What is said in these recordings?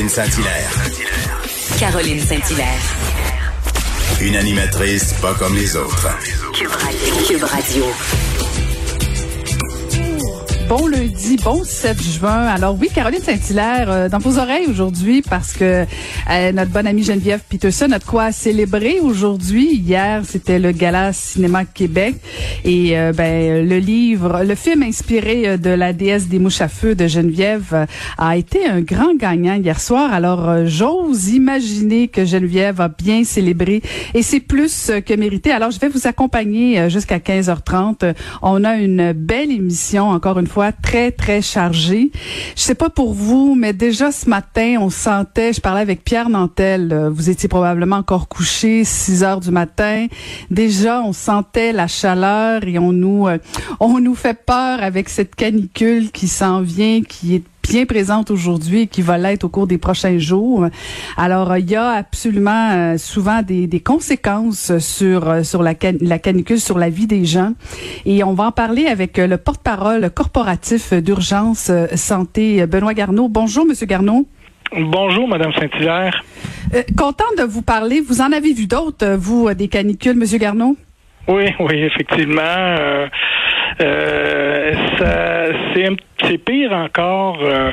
Caroline Saint-Hilaire. Caroline Saint-Hilaire. Une animatrice pas comme les autres. Cube Radio. Cube Radio. Bon lundi, bon 7 juin. Alors oui, Caroline Saint-Hilaire, euh, dans vos oreilles aujourd'hui, parce que euh, notre bonne amie Geneviève Peterson a de quoi célébrer aujourd'hui. Hier, c'était le Gala Cinéma Québec. Et euh, ben, le livre, le film inspiré de la déesse des mouches à feu de Geneviève a été un grand gagnant hier soir. Alors j'ose imaginer que Geneviève a bien célébré et c'est plus que mérité. Alors je vais vous accompagner jusqu'à 15h30. On a une belle émission, encore une fois très, très chargé. Je sais pas pour vous, mais déjà ce matin, on sentait, je parlais avec Pierre Nantel, euh, vous étiez probablement encore couché, 6 heures du matin. Déjà, on sentait la chaleur et on nous, euh, on nous fait peur avec cette canicule qui s'en vient, qui est bien présente aujourd'hui et qui va l'être au cours des prochains jours. Alors, il y a absolument euh, souvent des, des, conséquences sur euh, sur la, la canicule, sur la vie des gens. Et on va en parler avec euh, le porte-parole corporatif d'urgence santé, Benoît Garneau. Bonjour, Monsieur Garneau. Bonjour, Madame Saint-Hilaire. Euh, content de vous parler. Vous en avez vu d'autres, vous, des canicules, Monsieur Garneau? Oui, oui, effectivement. Euh, euh, c'est pire encore euh,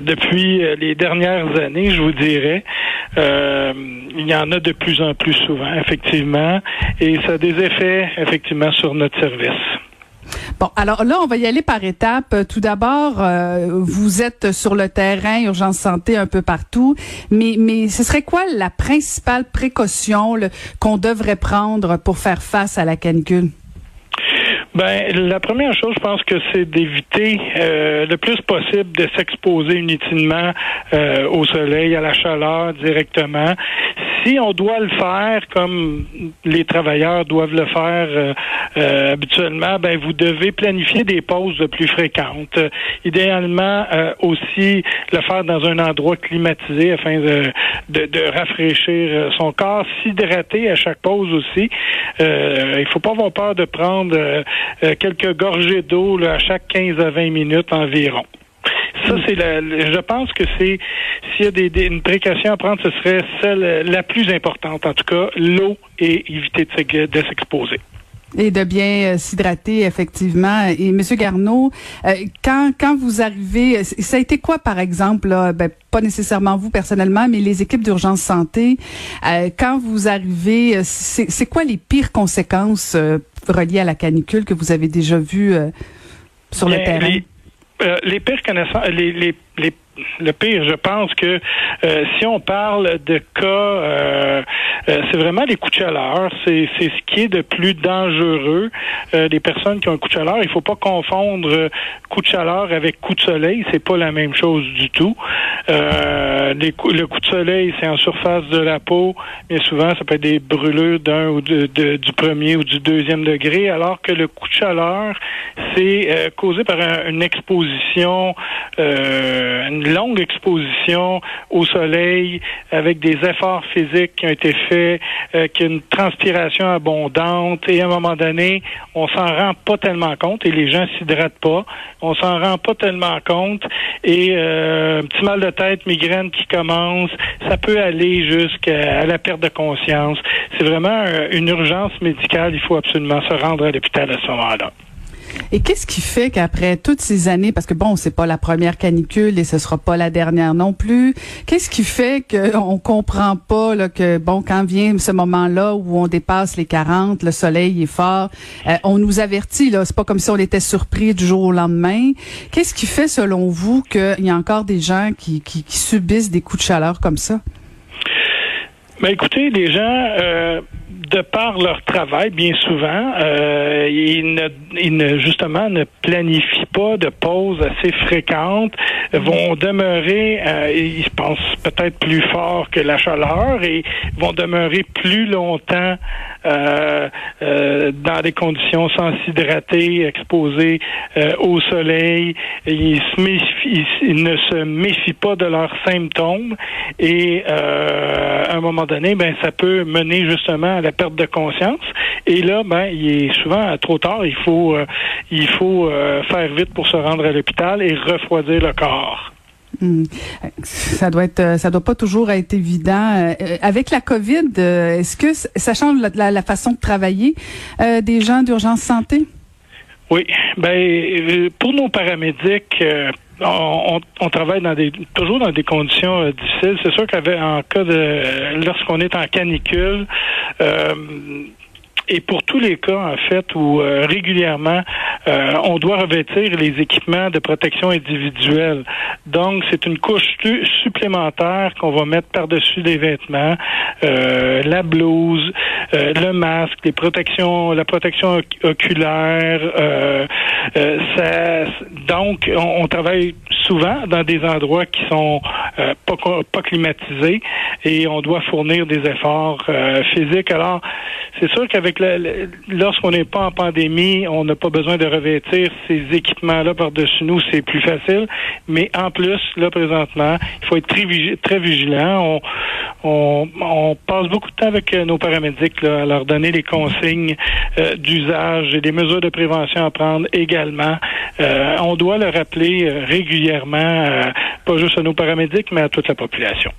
depuis les dernières années, je vous dirais. Euh, il y en a de plus en plus souvent, effectivement, et ça a des effets, effectivement, sur notre service. Bon, alors là, on va y aller par étapes. Tout d'abord, vous êtes sur le terrain, urgence santé un peu partout, mais, mais ce serait quoi la principale précaution qu'on devrait prendre pour faire face à la canicule? Ben, la première chose, je pense que c'est d'éviter euh, le plus possible de s'exposer inutilement euh, au soleil, à la chaleur directement. Si on doit le faire comme les travailleurs doivent le faire euh, euh habituellement, ben vous devez planifier des pauses plus fréquentes. idéalement aussi le faire dans un endroit climatisé afin de, de, de rafraîchir son corps, s'hydrater à chaque pause aussi. il faut pas avoir peur de prendre euh, quelques gorgées d'eau à chaque 15 à 20 minutes environ. Ça, c'est la, je pense que c'est, s'il y a des, une précaution à prendre, ce serait celle la plus importante. En tout cas, l'eau et éviter de s'exposer. Et de bien euh, s'hydrater, effectivement. Et Monsieur Garneau, euh, quand quand vous arrivez, ça a été quoi, par exemple, là, ben, pas nécessairement vous personnellement, mais les équipes d'urgence santé, quand vous arrivez, c'est quoi les pires conséquences reliées à la canicule que vous avez déjà vues sur le terrain? Les, les pires connaissances, les, les, les le pire, je pense que euh, si on parle de cas, euh, euh, c'est vraiment les coups de chaleur. C'est, c'est ce qui est de plus dangereux. les personnes qui ont un coup de chaleur, il faut pas confondre coup de chaleur avec coup de soleil. C'est pas la même chose du tout. Les le coup de soleil, c'est en surface de la peau, mais souvent ça peut être des brûlures d'un ou de, du premier ou du deuxième degré, alors que le coup de chaleur, c'est causé par une exposition, une longue exposition au soleil avec des efforts physiques qui ont été faits, euh, qui une transpiration abondante et à un moment donné, on s'en rend pas tellement compte et les gens s'hydratent pas. On s'en rend pas tellement compte et euh, un petit mal de tête, migraine qui commence, ça peut aller jusqu'à la perte de conscience. C'est vraiment euh, une urgence médicale. Il faut absolument se rendre à l'hôpital à ce moment-là. Et qu'est-ce qui fait qu'après toutes ces années, parce que bon, c'est pas la première canicule et ce sera pas la dernière non plus, qu'est-ce qui fait qu'on comprend pas là, que bon, quand vient ce moment-là où on dépasse les 40, le soleil est fort, euh, on nous avertit là, c'est pas comme si on était surpris du jour au lendemain. Qu'est-ce qui fait selon vous qu'il y a encore des gens qui, qui subissent des coups de chaleur comme ça? Ben écoutez, les gens, euh, de par leur travail, bien souvent, euh, ils, ne, ils ne justement ne planifient pas de pauses assez fréquentes, vont demeurer, euh, ils pensent peut-être plus fort que la chaleur et vont demeurer plus longtemps euh, euh, dans des conditions sans s'hydrater, exposés euh, au soleil. Ils, se méfient, ils, ne se méfient pas de leurs symptômes et euh, à un moment donné, ben ça peut mener justement à la perte de conscience. Et là, ben il est souvent trop tard. Il faut il faut faire vite pour se rendre à l'hôpital et refroidir le corps. Hmm. Ça doit être, ça doit pas toujours être évident. Euh, avec la COVID, euh, est-ce que ça change la, façon de travailler euh, des gens d'urgence santé? Oui, ben pour nos paramédics. On, travaille dans des toujours dans des conditions difficiles. C'est sûr qu'en cas de lorsqu'on est en canicule, et pour tous les cas, en fait, où euh, régulièrement, euh, on doit revêtir les équipements de protection individuelle. Donc, c'est une couche supplémentaire qu'on va mettre par-dessus les vêtements, euh, la blouse, le masque, les protections, la protection oculaire. Ça, donc, on, on, travaille souvent dans des endroits qui sont pas, pas climatisés et on doit fournir des efforts physiques. Alors, c'est sûr qu'avec lorsqu'on n'est pas en pandémie, on n'a pas besoin de revêtir ces équipements-là par-dessus nous, c'est plus facile. Mais en plus, là, présentement, il faut être très, très vigilant. On, on, passe beaucoup de temps avec euh, nos paramédics là, à leur donner les consignes euh, d'usage et des mesures de prévention à prendre également. Euh, on doit le rappeler régulièrement, pas juste à nos paramédics, mais à toute la population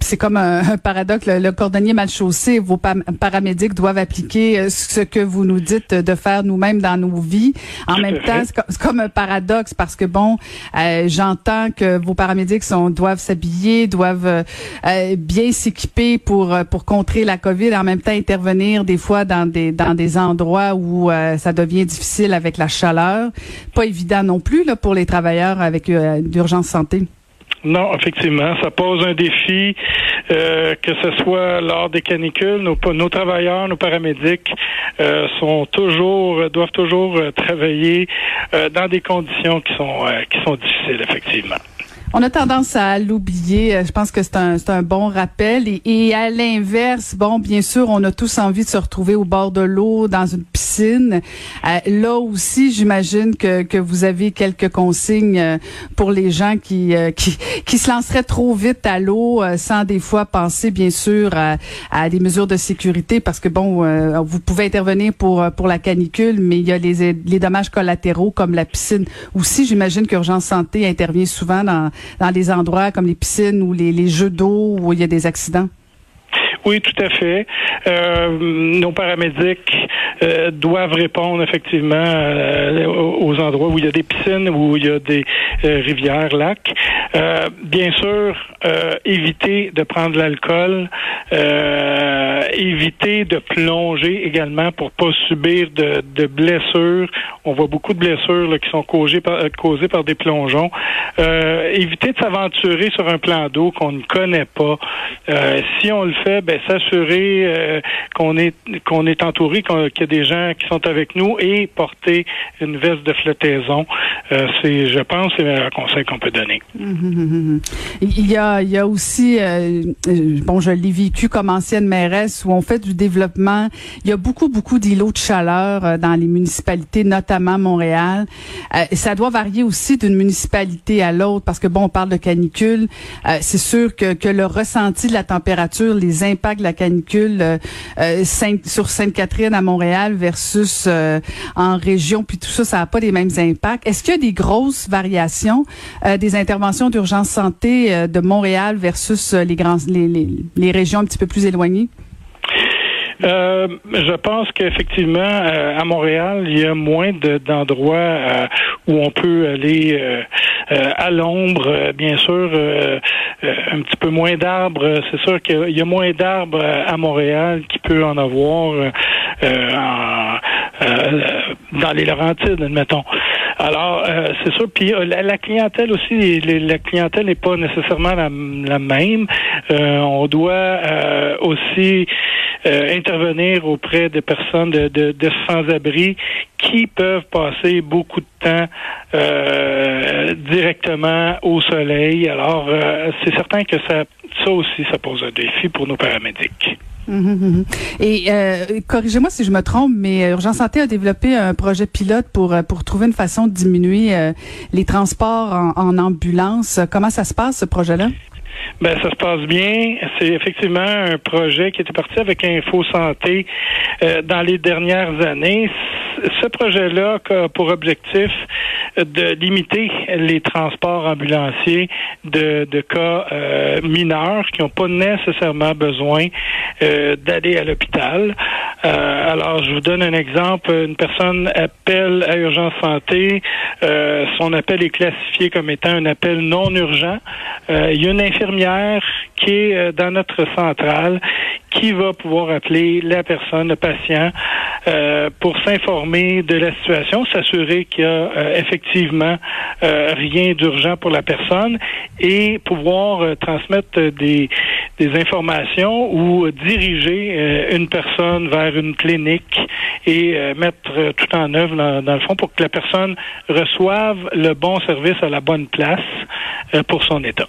c'est comme un, paradoxe. Le, cordonnier mal chaussé, vos paramédics doivent appliquer euh, ce que vous nous dites de faire nous-mêmes dans nos vies. En même temps, c'est comme un paradoxe parce que bon, euh, j'entends que vos paramédics sont, doivent s'habiller, doivent euh, bien s'équiper pour pour contrer la COVID. En même temps, intervenir des fois dans des dans des endroits où ça devient difficile avec la chaleur. Pas évident non plus là pour les travailleurs avec d'urgence santé. Non, effectivement, ça pose un défi, euh, que ce soit lors des canicules, nos, travailleurs, nos paramédics euh, sont toujours, doivent toujours euh, travailler dans des conditions qui sont qui sont difficiles, effectivement. On a tendance à l'oublier. Euh, je pense que c'est un, un bon rappel. Et, à l'inverse, bon, bien sûr, on a tous envie de se retrouver au bord de l'eau, dans une piscine. Euh, là aussi, j'imagine que, que vous avez quelques consignes euh, pour les gens qui, qui, qui se lanceraient trop vite à l'eau sans des fois penser, bien sûr, à, à, des mesures de sécurité parce que, bon, vous pouvez intervenir pour, pour la canicule, mais il y a les, les dommages collatéraux comme la piscine. Aussi, j'imagine qu'Urgence Santé intervient souvent dans dans des endroits comme les piscines ou les, jeux d'eau où il y a des accidents? Oui, tout à fait. Euh, nos paramédics euh, doivent répondre effectivement euh, aux endroits où il y a des piscines, où il y a des rivières, lacs. bien sûr, éviter de prendre l'alcool, éviter de plonger également pour pas subir de, de blessures. On voit beaucoup de blessures qui sont causées par, par des plongeons. éviter de s'aventurer sur un plan d'eau qu'on ne connaît pas. si on le fait, ben, s'assurer euh, qu'on est qu'on est entouré, qu'il y a des gens qui sont avec nous et porter une veste de flottaison. Euh, c'est, je pense, c'est le conseil qu'on peut donner. Il y a, il y a aussi, euh, bon, je l'ai vécu comme ancienne mairesse où on fait du développement. Il y a beaucoup, beaucoup d'îlots de chaleur dans les municipalités, notamment Montréal. ça doit varier aussi d'une municipalité à l'autre parce que bon, on parle de canicule. c'est sûr que, que le ressenti de la température, les impacts de la canicule euh, euh, sur Sainte-Catherine à Montréal versus euh, en région, puis tout ça, ça n'a pas les mêmes impacts. Est-ce qu'il y a des grosses variations des interventions d'urgence santé de Montréal versus les, grands, les, les, régions un petit peu plus éloignées? Je pense qu'effectivement, à Montréal, il y a moins d'endroits où on peut aller à l'ombre, bien sûr, euh, un petit peu moins d'arbres. C'est sûr qu'il y a moins d'arbres à Montréal qu'il peut en avoir euh, euh, dans les Laurentides, admettons. Alors, euh, c'est sûr. Puis la, clientèle aussi, la clientèle n'est pas nécessairement la, même. on doit aussi intervenir auprès des personnes de, de, de sans-abri qui peuvent passer beaucoup de temps directement au soleil. Alors, c'est certain que ça, ça aussi, ça pose un défi pour nos paramédics. Et euh, corrigez-moi si je me trompe, mais euh, Urgence Santé a développé un projet pilote pour euh, pour trouver une façon de diminuer les transports en, ambulance. Comment ça se passe ce projet-là? Ben ça se passe bien. C'est effectivement un projet qui était parti avec Info Santé dans les dernières années ce projet-là a pour objectif de limiter les transports ambulanciers de, de cas euh, mineurs qui n'ont pas nécessairement besoin euh, d'aller à l'hôpital. Euh, alors, je vous donne un exemple. Une personne appelle à Urgence Santé. son appel est classifié comme étant un appel non urgent. Il y a une infirmière qui est dans notre centrale qui va pouvoir appeler la personne, le patient, euh, pour s'informer de la situation, s'assurer qu'il y a euh, effectivement euh, rien d'urgent pour la personne et pouvoir transmettre des, des informations ou diriger une personne vers une clinique et mettre tout en œuvre dans, dans, le fond pour que la personne reçoive le bon service à la bonne place pour son état.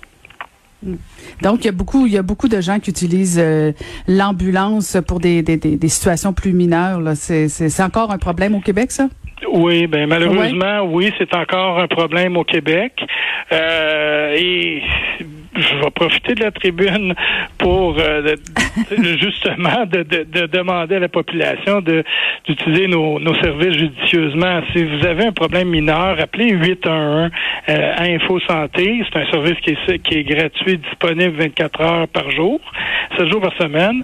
Donc, il y a beaucoup, il y a beaucoup de gens qui utilisent euh, l'ambulance pour des, des, des, situations plus mineures. C'est encore un problème au Québec, ça? Oui, ben malheureusement, oui, c'est encore un problème au Québec. Euh, et je vais profiter de la tribune pour euh, justement de, de, demander à la population de d'utiliser nos, nos, services judicieusement. Si vous avez un problème mineur, appelez 811 euh, à Info Santé. C'est un service qui est, qui est gratuit, disponible 24 heures par jour, 7 jours par semaine.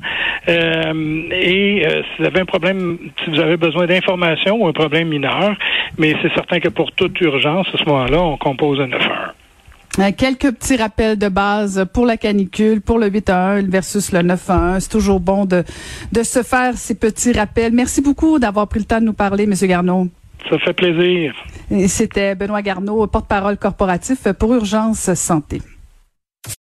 Euh, et euh, si vous avez un problème, si vous avez besoin d'informations ou un problème mineur, mais c'est certain que pour toute urgence, à ce moment-là, on compose un 911. Euh, quelques petits rappels de base pour la canicule, pour le 8 à 1 versus le 9 à 1. C'est toujours bon de, de se faire ces petits rappels. Merci beaucoup d'avoir pris le temps de nous parler, Monsieur Garneau. Ça fait plaisir. C'était Benoît Garneau, porte-parole corporatif pour Urgence Santé.